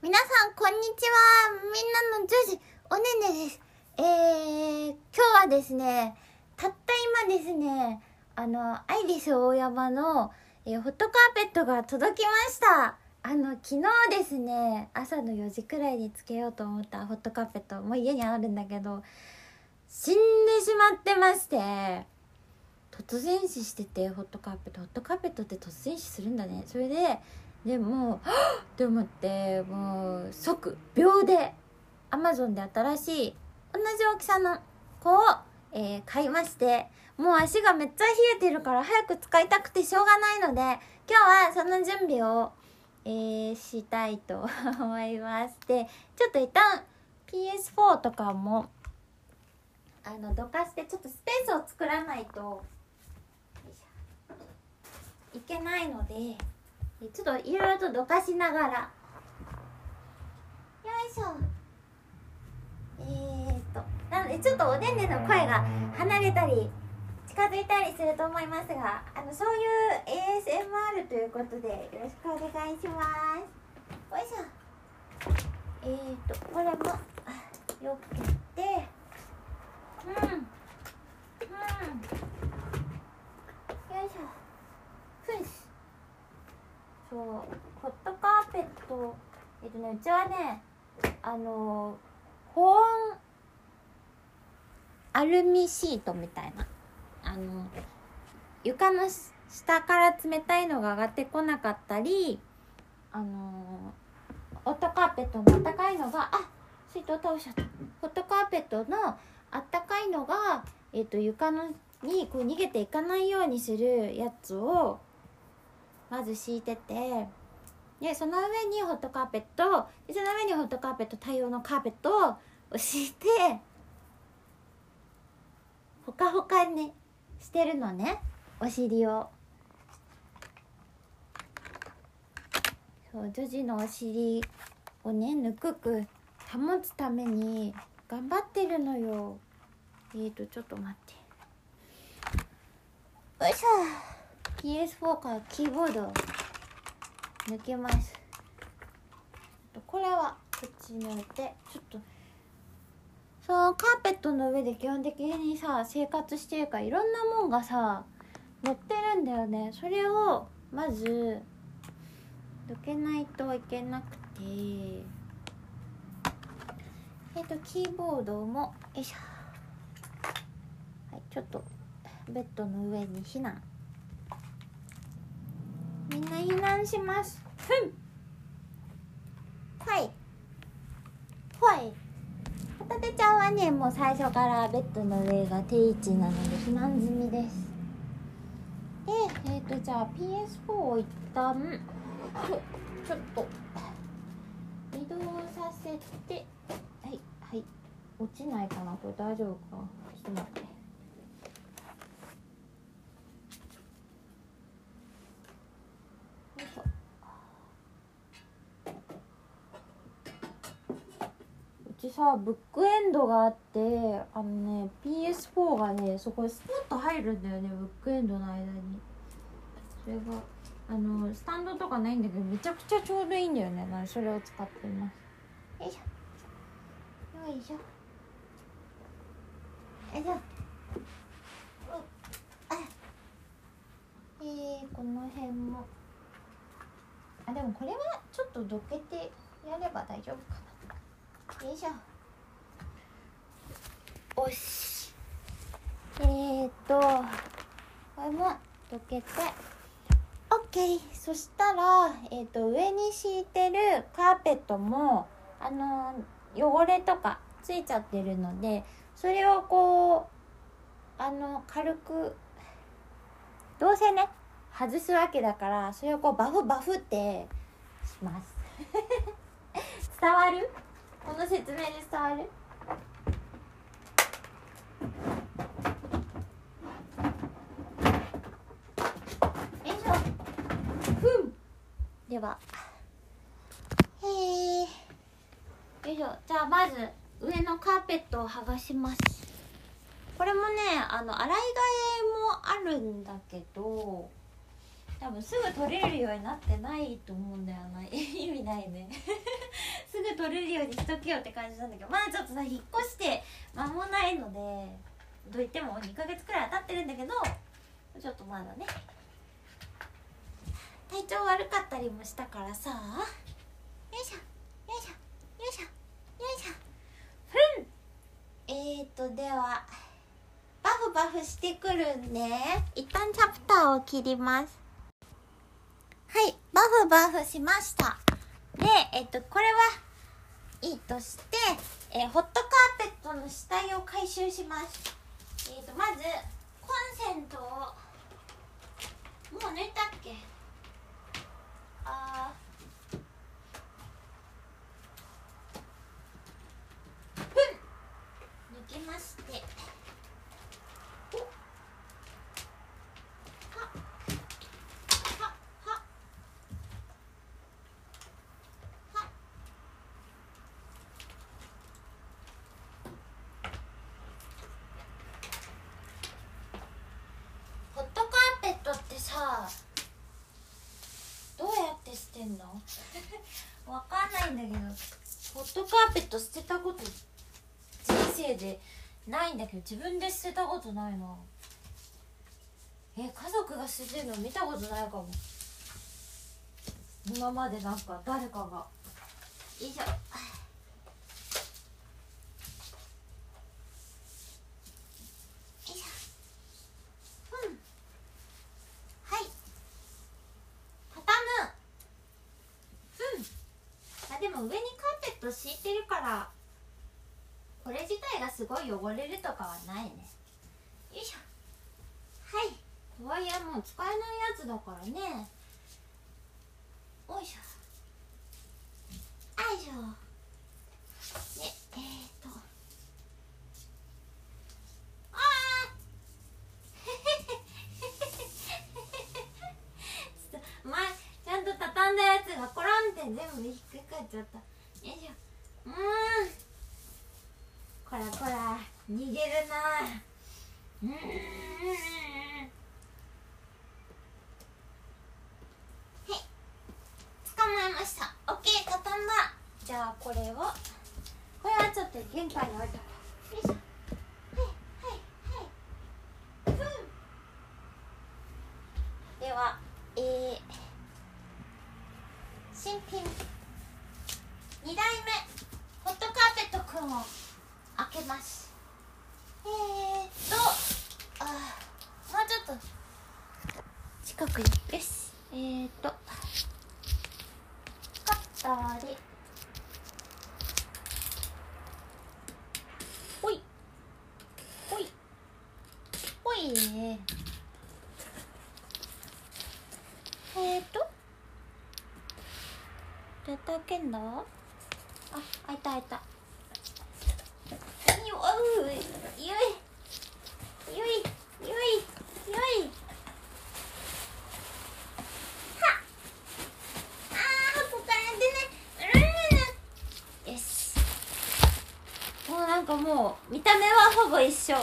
皆さん、こんにちは。みんなの女子、おねねです。えー、今日はですね、たった今ですね、あの、アイリス大山の、えー、ホットカーペットが届きました。あの、昨日ですね、朝の4時くらいにつけようと思ったホットカーペット、もう家にあるんだけど、死んでしまってまして、突然死しててホットカーペットホットカーペットって突然死するんだねそれででもはっ！って思ってもう即秒でアマゾンで新しい同じ大きさの子を、えー買いましてもう足がめっちゃ冷えてるから早く使いたくてしょうがないので今日はその準備を、えーしたいと 思います。でちょっと一旦 PS4 とかもあのどかしてちょっとスペースを作らないといけないのでちょっといろいろとどかしながら。よいしょ。えー、っとなのでちょっとおねんねの声が離れたり近づいたりすると思いますがあのそういう ASMR ということでよろしくお願いします。よいしょ。えー、っとこれもよけて。うん。うん。よいしょ。ふんしそうホットカーペットえっとねうちはねあの保温アルミシートみたいな。あの床の下から冷たいのが上がってこなかったりあのホットカーペットのあったかいのがあ水筒倒しちゃった。ホットカーペットのあったかいのが、えっと床のにこう逃げていかないようにするやつをまず敷いてて。でその上にホットカーペットでその上にホットカーペット対応のカーペットを敷いてほかほかにしてるのね。お尻を。そう女児のお尻をねぬくく保つために頑張ってるのよ。えーとちょっと待って。よいしょ。PS4 からキーボードを抜けます。これはこっちに置いてちょっとそのカーペットの上で基本的にさ生活してるからいろんなもんがさ乗ってるんだよね。それをまずどけないといけなくて。えっ、とキーボードもよいしょ。はいちょっとベッドの上に避難みんな避難します。はい。はい。ホタテちゃんはねもう最初からベッドの上が定位置なので避難済みです。でえっ、とじゃあ PS4 を一旦ちょちょっと移動させてはいはい。落ちないかなこれ大丈夫かちょっと待ってよいしょうちさブックエンドがあってあのね PS4 がねそこにスポッと入るんだよねブックエンドの間に。それがあのスタンドとかないんだけどめちゃくちゃちょうどいいんだよね。なそれを使っています。よいしょ。よいしょ。よいしょ。うあえー、この辺も。あでもこれはちょっとどけてやれば大丈夫かな。よいしょ。おし。えー、っとこれもどけて。OK そしたら、えー、と上に敷いてるカーペットもあの汚れとかついちゃってるのでそれをこうあの軽くどうせね外すわけだからそれをこうバフバフってします。伝わる？この説明で伝わるよいしょふんではへえよいしょじゃあまず上のカーペットを剥がしますこれもねあの洗い替えもあるんだけど多分すぐ取れるようになってないと思うんだよな。意味ないね。すぐ取れるようにしとけよって感じなんだけどまだちょっとさ引っ越して間もないのでといっても2ヶ月くらい経ってるんだけどちょっとまだね。体調悪かったりもしたからさ。よいしょよいしょよいしょよいしょ。ふん。えーとではバフバフしてくるんで一旦チャプターを切ります。フバフしました。でえっとこれはいいとして、えホットカーペットの下着を回収します。えっとまずコンセントをもう抜いたっけあーふん抜きましておははははホットカーペットってさどうやって捨てんのわかんないんだけどホットカーペット捨てたこと人生でないんだけど自分で捨てたことないな。え家族が捨ててるの見たことないかも。今までなんか誰かが。以上しょよいしょうんはい畳むうんあでも上にカーペット敷いてるからこれ自体がすごい汚れるとかはないね。よいしょ。はい。とはいえもう使えないやつだからね。よいしょ。よいしょ。ねえー、っと。あー。ちょっと前ちゃんと畳んだやつがコロンって全部ひっくり返っちゃったよいしょうーんこらこら逃げるなうーんはい捕まえましたオッケー畳んだじゃあこれをこれはちょっと玄関に置いとこうよいしょはいはいはいふんではえー、新品。2代目ホットカーペットくんを開けます。えー、っとあもうちょっと近くによし。えー、っとカッターでほいほいほいねえー、っとどうやって開けんだあ開いた開いた。よおうよいよいよいよい。はあー箱から出ないうんよし。もうなんかもう見た目はほぼ一緒。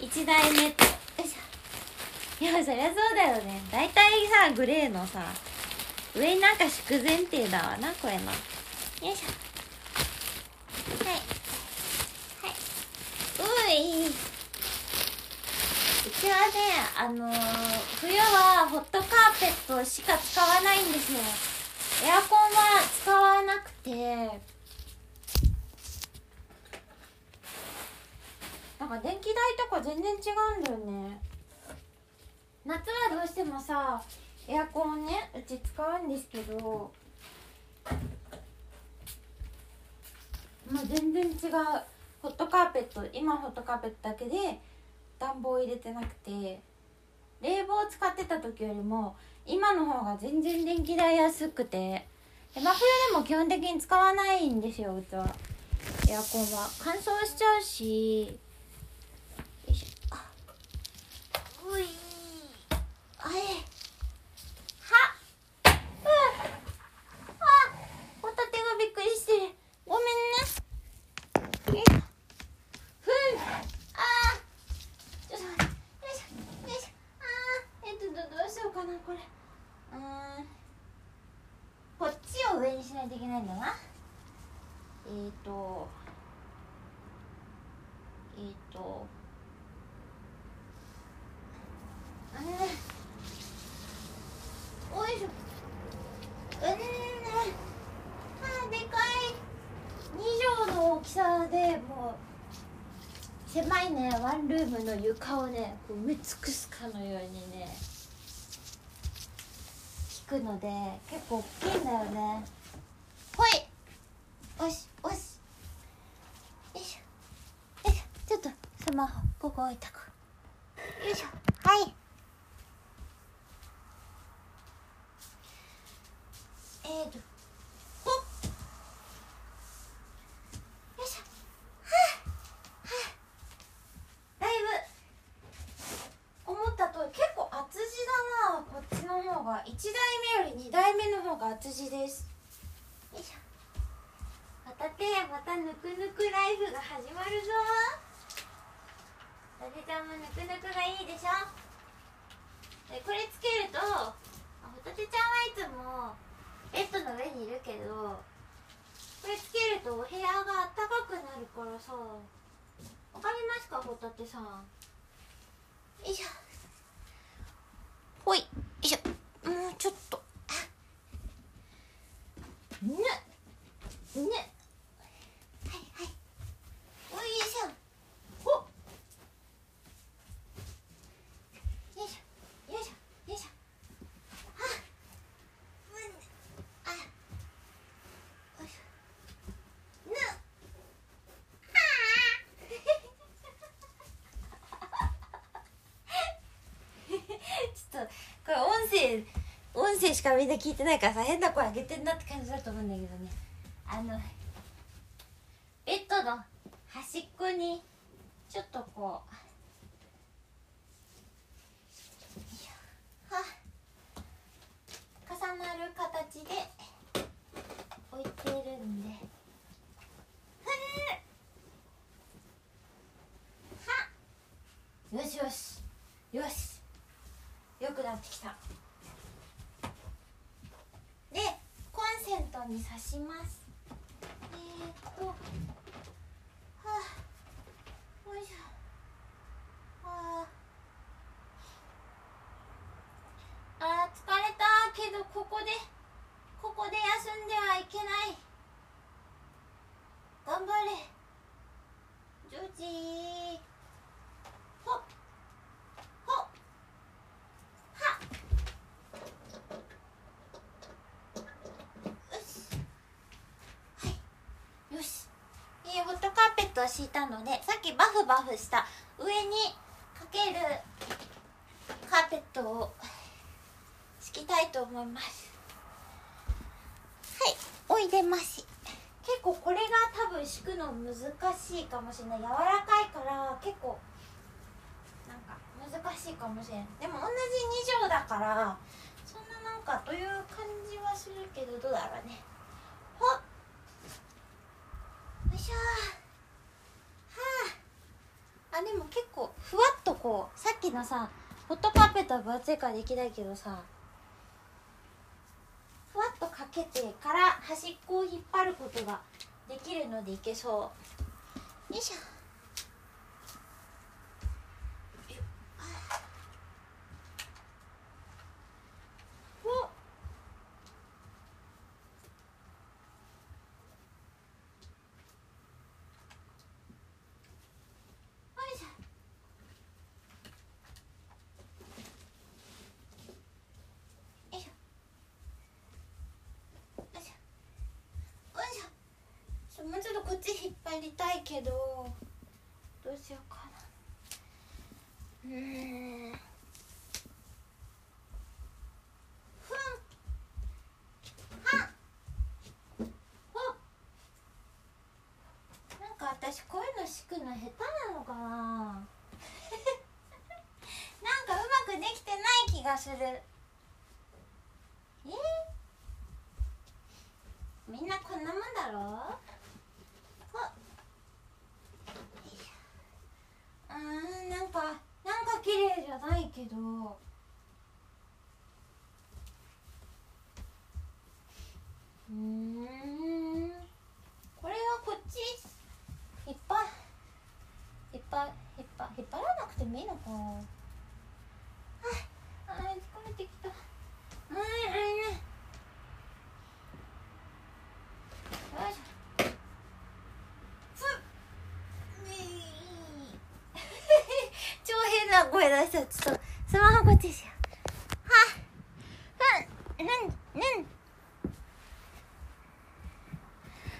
一台目と。よいしょ。いやそりゃそうだよね。大体さグレーのさ上なんか敷く前提だわなこれのよいしょ。はい。はい。うい。うちはねあのー冬はホットカーペットしか使わないんですよ。エアコンは使わなくて。なんか電気代とか全然違うんだよね。夏はどうしてもさエアコンねうち使うんですけどまあ全然違うホットカーペット今ホットカーペットだけで暖房入れてなくて冷房使ってた時よりも今の方が全然電気代安くて真冬でも基本的に使わないんですようちは。エアコンは。乾燥しちゃうしよいしょあういあれはっうわあホタテがびっくりしてるごめんねよいしょふんあーちょっと待ってよいしょよいしょあーえっとどどうしようかなこれうーんこっちを上にしないといけないんだなえっ、ー、とえっ、ー、とあれおいしょ。うんあでかい。2畳の大きさでもう狭いね。ワンルームの床をねこう埋め尽くすかのようにね。くので結構大きいんだよね。ほい。おしおし。よいしょ。よいしょ。ちょっとスマホここ置いとく。よいしょ。はい。えーとほっよいしょはあはあだいぶ思ったとおり結構厚地だなこっちの方が1台目より2台目の方が厚地ですよいしょまたてまたぬくぬくライフが始まるぞだてちゃんもぬくぬくがいいでこれつけるとホタテちゃんはいつもベッドの上にいるけどこれつけるとお部屋があったかくなるからさわかりますかホタテさん？よいしょ。ほいよいしょ。もうちょっとぬぬはいはいおいしょほっよいしょよいしょよいしょはあうんあよいしょぬちょっとこれ音声音声しかみんな聞いてないからさ変な声上げてんなって感じだと思うんだけどね。あのベッドの端っこにちょっとこうは重なる形で置いてるんで。ふんはよしよし。よし。よくなってきたでコンセントに刺します。えー、っとはあよいしょはああー疲れたけどここでここで休んではいけない頑張れジョージーほっほっはっよしはいよしえーホットカートを敷いたのでさっきバフバフした上にかけるカーペットを敷きたいと思います。はいおいでまし結構これが多分敷くの難しいかもしれない。柔らかいから結構なんか難しいかもしれん。でも同じ2畳だからそんななんかという感じはするけどどうだろうねほっよいしょはああでも結構ふわっとこうさっきのさホットカーペットは分厚いからできないけどさふわっとかけてから端っこを引っ張ることができるのでいけそう。よいしょよあおよいしょよいしょよいしょよいしょちょもうちょっとこっち引っ張りたいけどどうしようかな。うん。なんか私こういうの敷くの下手なのかな。なんかうまくできてない気がする。え？みんなこんなもんだろ？ほっよいしょうんなんかなんか綺麗じゃないけど。うん。これはこっち。引っ張引っ張引っ張引っ張らなくてもいいのか。はいあ疲れてきた。うんうん声出したらちょっとスマホこっちしようはうんうんうん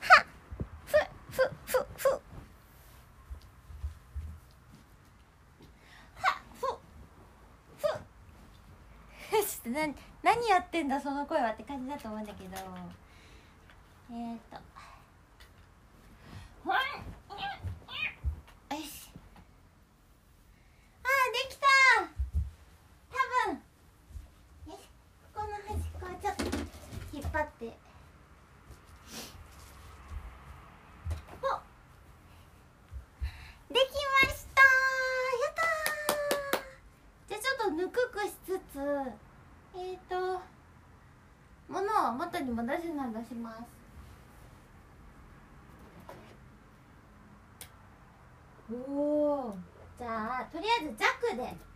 はふふふふはふふちょっとな何やってんだその声はって感じだと思うんだけど。えー、っとほんよしあーできた多分よしここの端っこをちょっと引っ張っておできましたやったーじゃあちょっとぬくくしつつえっ、ー、と物を元に戻しなどします。おおじゃあとりあえず弱で。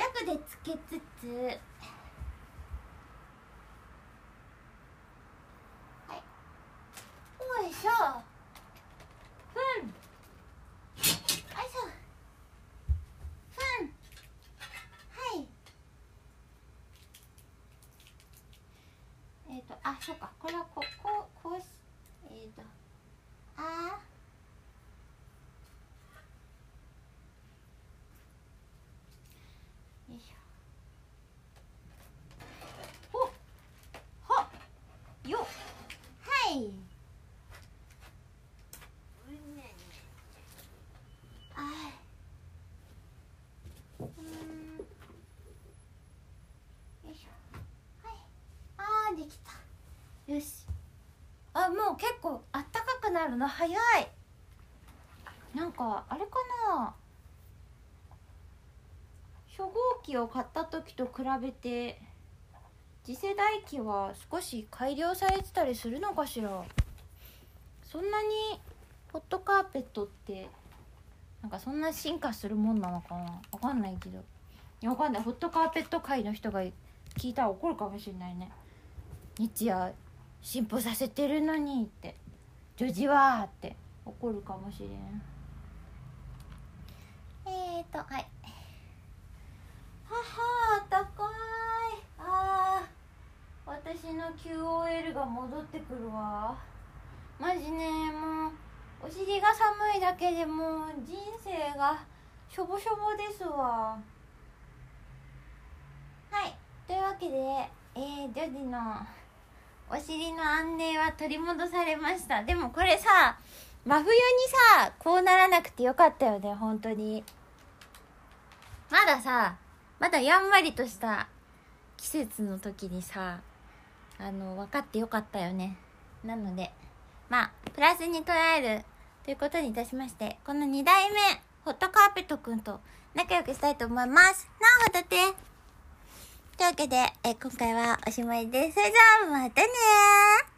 弱でつけつつはいよいしょふんよいしょふんはいえっ、ー、とあそうか。これはこここうしえっ、ー、とあーよいしょほっはっよっはいあーうんよいしょはいあーできたよしあもう結構あったかなるの早い。なんかあれかな？初号機を買った時と比べて次世代機は少し改良されてたりするのかしら？そんなにホットカーペットってなんかそんな進化するもんなのかな？わかんないけど。いやわかんない。ホットカーペット界の人が聞いたら怒るかもしれないね。日夜進歩させてるのにって。女児はって怒るかもしれん。えーとはい。ははあったかい。あー。私の QOL が戻ってくるわ。マジねもうお尻が寒いだけでもう人生がしょぼしょぼですわ。はい。というわけでえー、ジョジのお尻の安寧は取り戻されました。でもこれさ真冬にさこうならなくてよかったよね本当に。まださまだやんわりとした季節の時にさあの分かってよかったよね。なのでまあプラスに捉えるということにいたしましてこの2代目ホットカーペットくんと仲良くしたいと思います。なおほどて。というわけでえ今回はおしまいです。それじゃあまたね